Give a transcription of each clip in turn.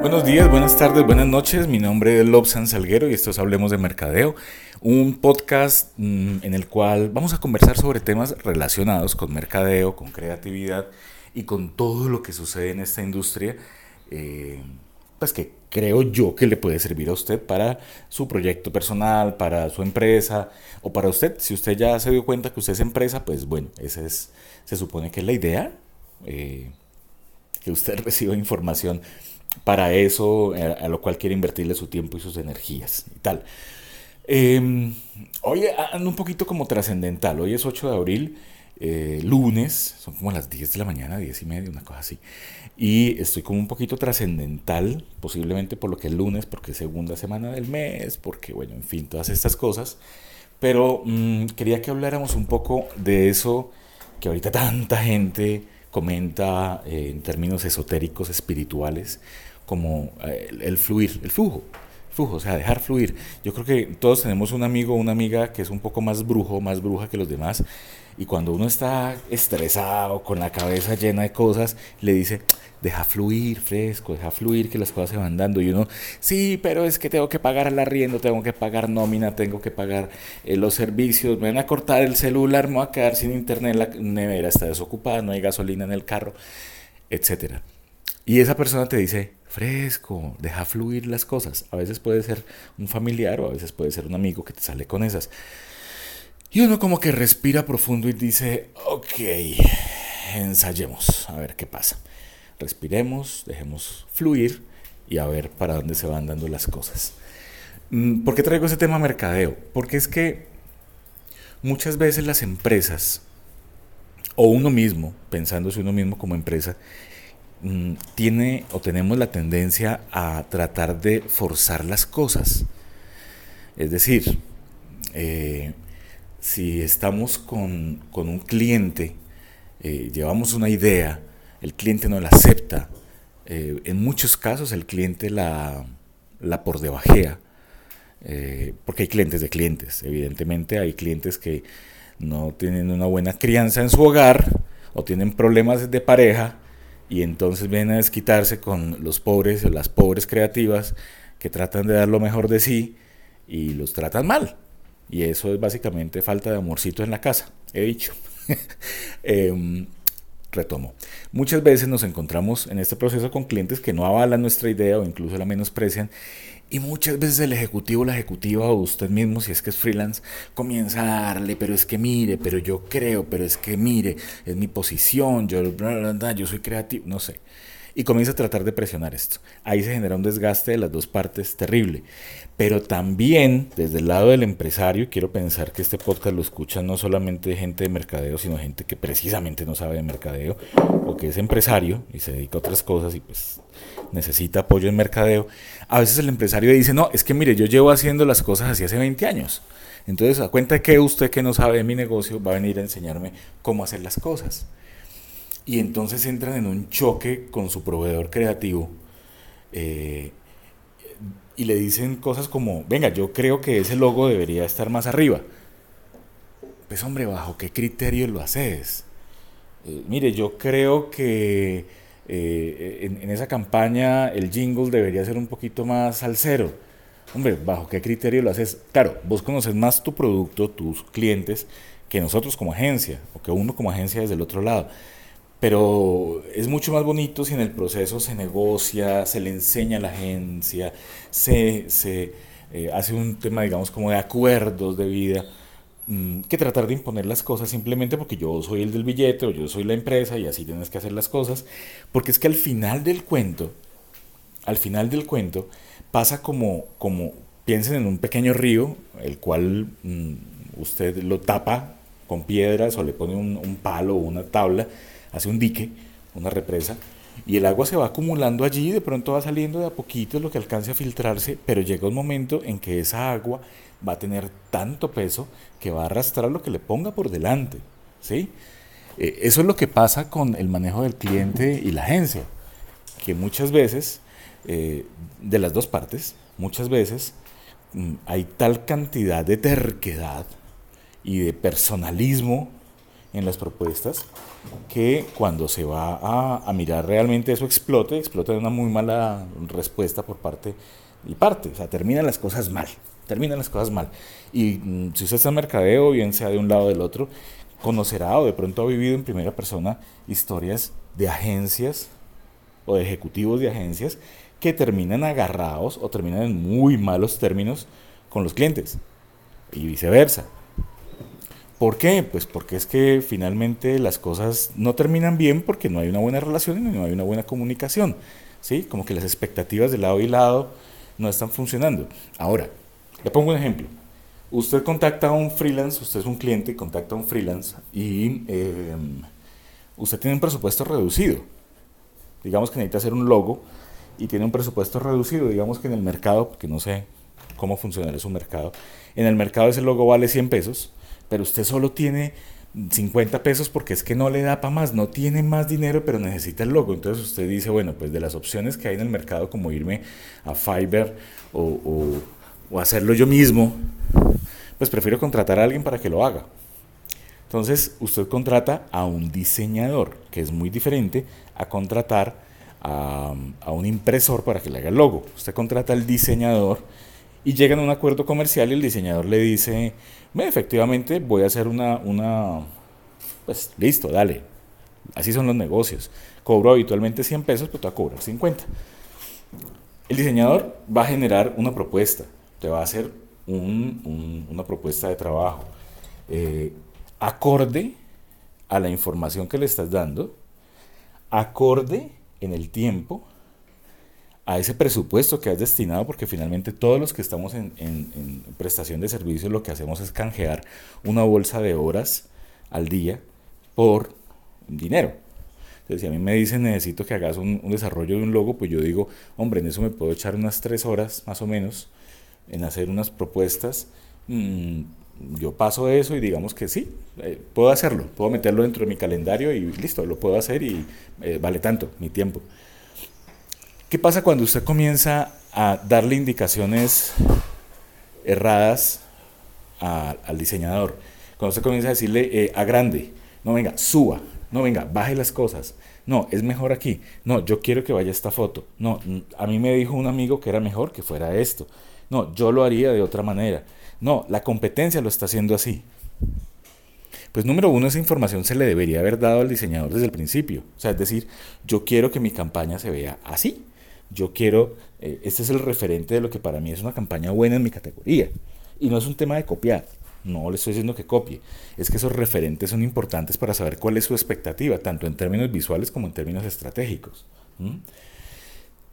Buenos días, buenas tardes, buenas noches. Mi nombre es Lobsan Salguero y esto es Hablemos de Mercadeo, un podcast mm, en el cual vamos a conversar sobre temas relacionados con mercadeo, con creatividad y con todo lo que sucede en esta industria. Eh, pues que creo yo que le puede servir a usted para su proyecto personal, para su empresa o para usted. Si usted ya se dio cuenta que usted es empresa, pues bueno, esa es, se supone que es la idea, eh, que usted reciba información para eso, eh, a, lo cual quiere invertirle su tiempo y sus energías y tal. Hoy ando un poquito como trascendental, hoy es 8 de abril. Eh, lunes, son como las 10 de la mañana, 10 y media, una cosa así. Y estoy como un poquito trascendental, posiblemente por lo que es lunes, porque es segunda semana del mes, porque bueno, en fin, todas estas cosas. Pero mm, quería que habláramos un poco de eso que ahorita tanta gente comenta eh, en términos esotéricos, espirituales, como eh, el fluir, el flujo flujo, o sea, dejar fluir. Yo creo que todos tenemos un amigo o una amiga que es un poco más brujo, más bruja que los demás, y cuando uno está estresado, con la cabeza llena de cosas, le dice, deja fluir, fresco, deja fluir, que las cosas se van dando. Y uno, sí, pero es que tengo que pagar el arriendo, tengo que pagar nómina, tengo que pagar eh, los servicios, me van a cortar el celular, me voy a quedar sin internet, la nevera está desocupada, no hay gasolina en el carro, etc. Y esa persona te dice, fresco, deja fluir las cosas. A veces puede ser un familiar o a veces puede ser un amigo que te sale con esas. Y uno como que respira profundo y dice, ok, ensayemos, a ver qué pasa. Respiremos, dejemos fluir y a ver para dónde se van dando las cosas. Mm, ¿Por qué traigo ese tema mercadeo? Porque es que muchas veces las empresas, o uno mismo, pensándose uno mismo como empresa, mm, tiene o tenemos la tendencia a tratar de forzar las cosas. Es decir, eh, si estamos con, un cliente, eh, llevamos una idea, el cliente no la acepta, eh, en muchos casos el cliente la, la por debajea, eh, porque hay clientes de clientes, evidentemente hay clientes que no tienen una buena crianza en su hogar o tienen problemas de pareja y entonces vienen a desquitarse con los pobres o las pobres creativas que tratan de dar lo mejor de sí y los tratan mal. Y eso es básicamente falta de amorcito en la casa, he dicho. Em, retomo. Muchas veces nos encontramos en este proceso con clientes que no avalan nuestra idea o incluso la menosprecian. Y muchas veces el ejecutivo, la ejecutiva o usted mismo, si es que es freelance, comienza a darle, pero es que mire, pero yo creo, pero es que mire, es mi posición, yo, yo soy creativo, no sé y comienza a tratar de presionar esto. Ahí se genera un desgaste de las dos partes terrible. Pero también desde el lado del empresario, quiero pensar que este podcast lo escuchan no solamente gente de mercadeo, sino gente que precisamente no sabe de mercadeo o que es empresario y se dedica a otras cosas y pues necesita apoyo en mercadeo. A veces el empresario dice, no, es que mire, yo llevo haciendo las cosas así hace 20 años. Entonces, a cuenta que usted que no sabe de mi negocio va a venir a enseñarme cómo hacer las cosas y entonces entran en un choque con su proveedor creativo eh, y le dicen cosas como, venga, yo creo que ese logo debería estar más arriba. Pues hombre, ¿bajo qué criterio lo haces? Eh, mire, yo creo que eh, en, en, esa campaña el jingle debería ser un poquito más al cero. Hombre, ¿bajo qué criterio lo haces? Claro, vos conoces más tu producto, tus clientes, que nosotros como agencia, o que uno como agencia desde el otro lado. Pero es mucho más bonito si en el proceso se negocia, se le enseña a la agencia, se, se eh, hace un tema, digamos, como de acuerdos de vida, mm, que tratar de imponer las cosas simplemente porque yo soy el del billete o yo soy la empresa y así tienes que hacer las cosas. Porque es que al final del cuento, al final del cuento, pasa como, como piensen en un pequeño río, el cual mm, usted lo tapa con piedras o le pone un, un palo o una tabla hace un dique, una represa, y el agua se va acumulando allí, de pronto va saliendo de a poquito lo que alcance a filtrarse, pero llega un momento en que esa agua va a tener tanto peso que va a arrastrar lo que le ponga por delante. ¿sí? Eh, eso es lo que pasa con el manejo del cliente y la agencia, que muchas veces, eh, de las dos partes, muchas veces mm, hay tal cantidad de terquedad y de personalismo en las propuestas que cuando se va a, a mirar realmente eso explote, explota de una muy mala respuesta por parte y parte, o sea, terminan las cosas mal, terminan las cosas mal. Y mm, si usted está en mercadeo, bien sea de un lado o del otro, conocerá o de pronto ha vivido en primera persona historias de agencias o de ejecutivos de agencias que terminan agarrados o terminan en muy malos términos con los clientes y viceversa. ¿Por qué? Pues porque es que finalmente las cosas no terminan bien porque no hay una buena relación y no hay una buena comunicación. ¿sí? Como que las expectativas de lado y lado no están funcionando. Ahora, le pongo un ejemplo. Usted contacta a un freelance, usted es un cliente contacta a un freelance y em, usted tiene un presupuesto reducido. Digamos que necesita hacer un logo y tiene un presupuesto reducido. Digamos que en el mercado, porque no sé cómo funcionará su mercado, en el mercado ese logo vale 100 pesos, pero usted solo tiene 50 pesos porque es que no le da para más, no tiene más dinero, pero necesita el logo. Entonces usted dice, bueno, pues de las opciones que hay en el mercado, como irme a Fiverr o, o, hacerlo yo mismo, pues prefiero contratar a alguien para que lo haga. Entonces usted contrata a un diseñador, que es muy diferente a contratar a, a un impresor para que le haga el logo. Usted contrata al diseñador y llegan a un acuerdo comercial y el diseñador le dice, efectivamente voy a hacer una, una, pues listo, dale. Así son los negocios. Cobro habitualmente 100 pesos, pero te va a cobrar 50. El diseñador va a generar una propuesta, te va a hacer una propuesta de trabajo eh, acorde a la información que le estás dando, acorde en el tiempo a ese presupuesto que has destinado, porque finalmente todos los que estamos en, prestación de servicios lo que hacemos es canjear una bolsa de horas al día por dinero. Entonces, si a mí me dicen necesito que hagas un, desarrollo de un logo, pues yo digo, hombre, en eso me puedo echar unas tres horas más o menos en hacer unas propuestas. Mm, yo paso eso y digamos que sí, eh, puedo hacerlo, puedo meterlo dentro de mi calendario y listo, lo puedo hacer y eh, vale tanto mi tiempo. ¿Qué pasa cuando usted comienza a darle indicaciones erradas al diseñador? Cuando usted comienza a decirle eh, a grande, no venga, suba, no venga, baje las cosas. No, es mejor aquí. No, yo quiero que vaya esta foto. No, a mí me dijo un amigo que era mejor que fuera esto. No, yo lo haría de otra manera. No, la competencia lo está haciendo así. Pues número uno, esa información se le debería haber dado al diseñador desde el principio. O sea, es decir, yo quiero que mi campaña se vea así yo quiero, eh, este es el referente de lo que para mí es una campaña buena en mi categoría. Y no es un tema de copiar, no le estoy diciendo que copie, es que esos referentes son importantes para saber cuál es su expectativa, tanto en términos visuales como en términos estratégicos.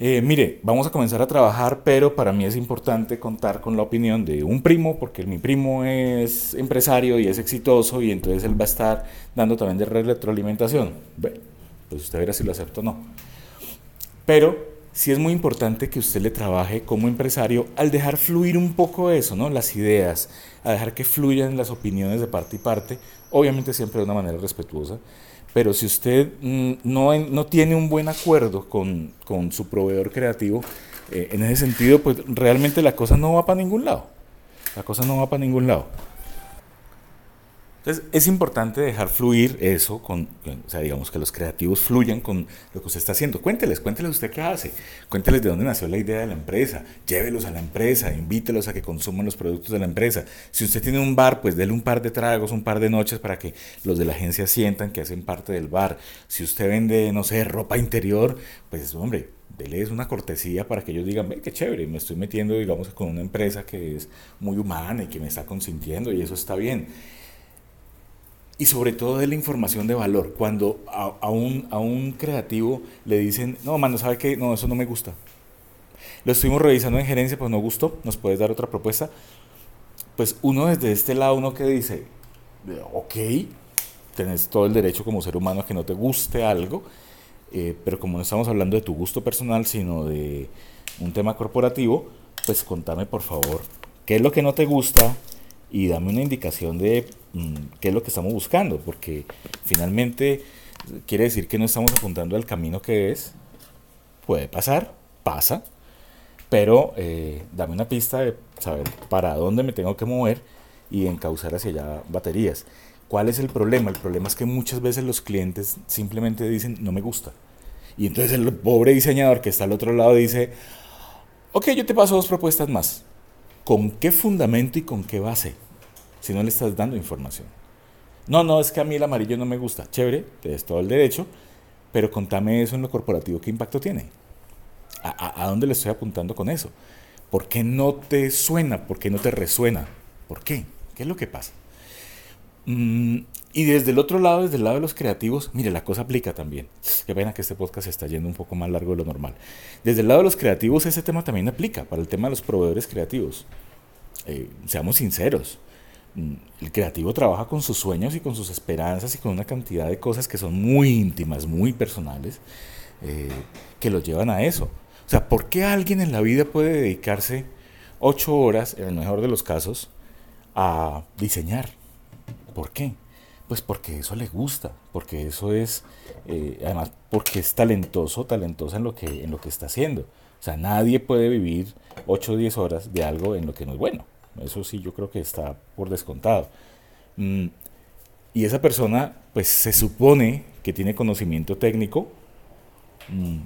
Eh, mire, vamos a comenzar a trabajar, pero para mí es importante contar con la opinión de un primo, porque mi primo es empresario y es exitoso, y entonces él va a estar dando también de retroalimentación. Bueno, pues usted verá si lo acepto o no. Pero sí es muy importante que usted le trabaje como empresario al dejar fluir un poco eso, ¿no? Las ideas, a dejar que fluyan las opiniones de parte y parte, obviamente siempre de una manera respetuosa, pero si usted mm, no, no tiene un buen acuerdo con, con su proveedor creativo, eh, en ese sentido, pues realmente la cosa no va para ningún lado. La cosa no va para ningún lado. Entonces, es importante dejar fluir eso, con, o sea, digamos que los creativos fluyan con lo que usted está haciendo. Cuénteles, cuénteles usted qué hace, cuénteles de dónde nació la idea de la empresa, llévelos a la empresa, invítelos a que consuman los productos de la empresa. Si usted tiene un bar, pues déle un par de tragos, un par de noches para que los de la agencia sientan que hacen parte del bar. Si usted vende, no sé, ropa interior, pues hombre, déles una cortesía para que ellos digan, ve qué chévere, me estoy metiendo, digamos, con una empresa que es muy humana y que me está consintiendo y eso está bien y sobre todo de la información de valor. Cuando a, un, a un creativo le dicen, no, mano, ¿sabe qué? No, eso no me gusta. Lo estuvimos revisando en gerencia, pues no gustó, nos puedes dar otra propuesta. Pues uno desde este lado, uno que dice, ok, tenés todo el derecho como ser humano a que no te guste algo, eh, pero como no estamos hablando de tu gusto personal, sino de un tema corporativo, pues contame por favor, ¿qué es lo que no te gusta? Y dame una indicación de Mm, qué es lo que estamos buscando, porque finalmente quiere decir que no estamos apuntando al camino que es. Puede pasar, pasa, pero eh, dame una pista de saber para dónde me tengo que mover y encauzar hacia allá baterías. ¿Cuál es el problema? El problema es que muchas veces los clientes simplemente dicen, no me gusta. Y entonces el pobre diseñador que está al otro lado dice, ok, yo te paso dos propuestas más. ¿Con qué fundamento y con qué base? Si no le estás dando información. No, no, es que a mí el amarillo no me gusta. Chévere, tienes todo el derecho, pero contame eso en lo corporativo, ¿qué impacto tiene? ¿A, dónde le estoy apuntando con eso? ¿Por qué no te suena? ¿Por qué no te resuena? ¿Por qué? ¿Qué es lo que pasa? Mm, y desde el otro lado, desde el lado de los creativos, mire, la cosa aplica también. Qué pena que este podcast se está yendo un poco más largo de lo normal. Desde el lado de los creativos, ese tema también aplica para el tema de los proveedores creativos. Eh, seamos sinceros, mm, el creativo trabaja con sus sueños y con sus esperanzas y con una cantidad de cosas que son muy íntimas, muy personales, eh, que lo llevan a eso. O sea, ¿por qué alguien en la vida puede dedicarse ocho horas, en el mejor de los casos, a diseñar? ¿Por qué? Pues porque eso le gusta, porque eso es, eh, además, porque es talentoso, talentosa en lo, que, en lo que está haciendo. O sea, nadie puede vivir 8 o 10 horas de algo en lo que no es bueno. Eso sí, yo creo que está por descontado. Mm, y esa persona, pues se supone que tiene conocimiento técnico. Mm,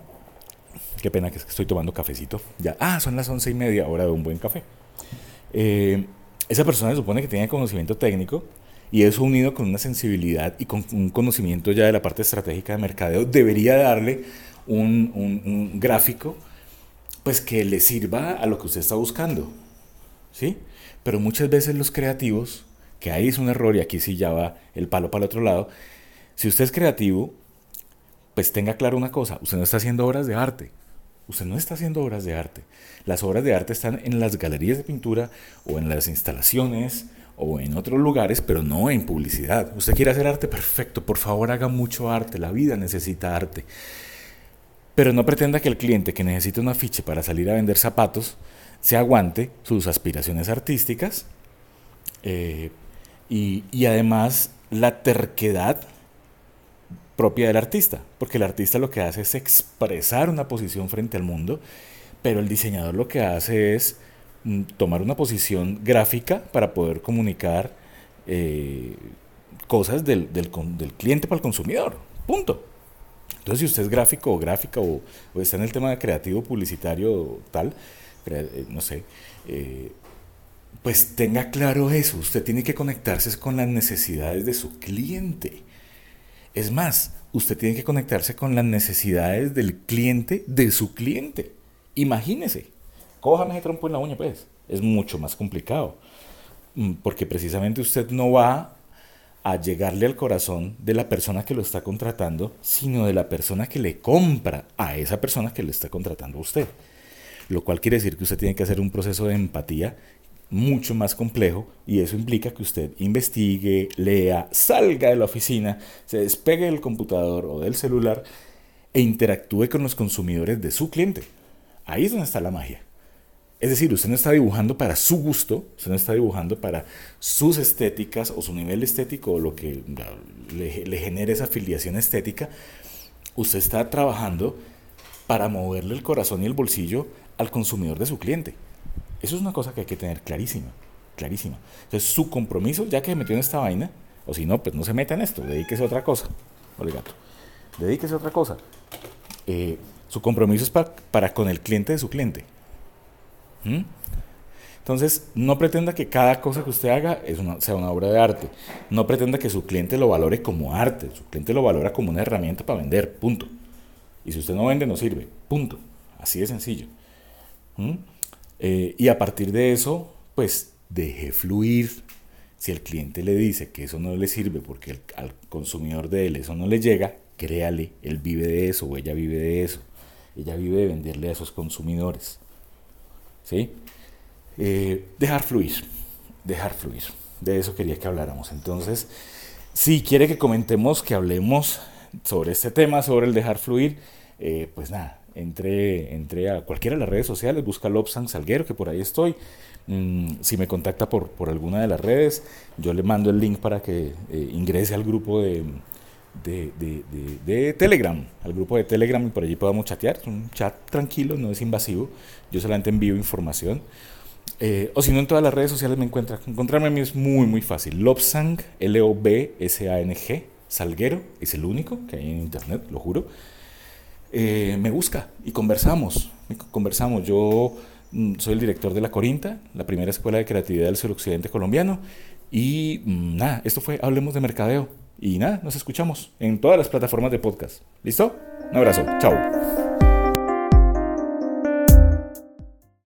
qué pena que estoy tomando cafecito. Ya, ah, son las once y media, hora de un buen café. Eh, esa persona se supone que tiene conocimiento técnico y eso unido con una sensibilidad y con un conocimiento ya de la parte estratégica de mercadeo, debería darle un, gráfico pues que le sirva a lo que usted está buscando. ¿Sí? Pero muchas veces los creativos, que ahí es un error y aquí sí ya va el palo para el otro lado, si usted es creativo, pues tenga claro una cosa, usted no está haciendo obras de arte. Usted no está haciendo obras de arte. Las obras de arte están en las galerías de pintura o en las instalaciones o en otros lugares, pero no en publicidad. Usted quiere hacer arte, perfecto, por favor haga mucho arte, la vida necesita arte. Pero no pretenda que el cliente que necesita un afiche para salir a vender zapatos se aguante sus aspiraciones artísticas eh, y, y además la terquedad propia del artista, porque el artista lo que hace es expresar una posición frente al mundo, pero el diseñador lo que hace es tomar una posición gráfica para poder comunicar eh, cosas del, del, cliente para el consumidor. Punto. Entonces, si usted es gráfico o gráfica o, está en el tema de creativo, publicitario tal, eh, no sé, eh, pues tenga claro eso. Usted tiene que conectarse con las necesidades de su cliente. Es más, usted tiene que conectarse con las necesidades del cliente de su cliente. Imagínese cójame ese trompo en la uña, pues. Es mucho más complicado. Mm, porque precisamente usted no va a llegarle al corazón de la persona que lo está contratando, sino de la persona que le compra a esa persona que le está contratando a usted. Lo cual quiere decir que usted tiene que hacer un proceso de empatía mucho más complejo y eso implica que usted investigue, lea, salga de la oficina, se despegue del computador o del celular e interactúe con los consumidores de su cliente. Ahí es donde está la magia. Es decir, usted no está dibujando para su gusto, usted no está dibujando para sus estéticas o su nivel estético o lo que le, le genere esa afiliación estética. Usted está trabajando para moverle el corazón y el bolsillo al consumidor de su cliente. Eso es una cosa que hay que tener clarísima, clarísima. Entonces, su compromiso, ya que se metió en esta vaina, o si no, pues no se meta en esto, dedíquese a otra cosa. Ole gato, dedíquese a otra cosa. Eh, su compromiso es para con el cliente de su cliente. ¿Mm? Entonces, no pretenda que cada cosa que usted haga es una, sea una obra de arte. No pretenda que su cliente lo valore como arte. Su cliente lo valora como una herramienta para vender. Punto. Y si usted no vende, no sirve. Punto. Así de sencillo. ¿Mm? Eh, y a partir de eso, pues deje fluir. Si el cliente le dice que eso no le sirve porque al consumidor de él eso no le llega, créale. Él vive de eso o ella vive de eso. Ella vive de venderle a esos consumidores. ¿Sí? Eh, dejar fluir, dejar fluir. De eso quería que habláramos. Entonces, si quiere que comentemos, que hablemos sobre este tema, sobre el dejar fluir, eh, pues nada, entre, entre a cualquiera de las redes sociales, busca Lobsan Salguero, que por ahí estoy. Mm, si me contacta por, por alguna de las redes, yo le mando el link para que eh, ingrese al grupo de, de, de, de, Telegram, al grupo de Telegram y por allí podamos chatear. un chat tranquilo, no es invasivo. Yo solamente envío información. Eh, o si no, en todas las redes sociales me encuentra. Encontrarme a mí es muy, muy fácil. Lobsang, L-O-B-S-A-N-G, Salguero, es el único que hay en internet, lo juro. Eh, me busca y conversamos. Conversamos. Yo mm, soy el director de La Corinta, la primera escuela de creatividad del suroccidente colombiano. Y mm, nada, esto fue Hablemos de Mercadeo. Y nada, nos escuchamos en todas las plataformas de podcast. ¿Listo? Un abrazo. Chao.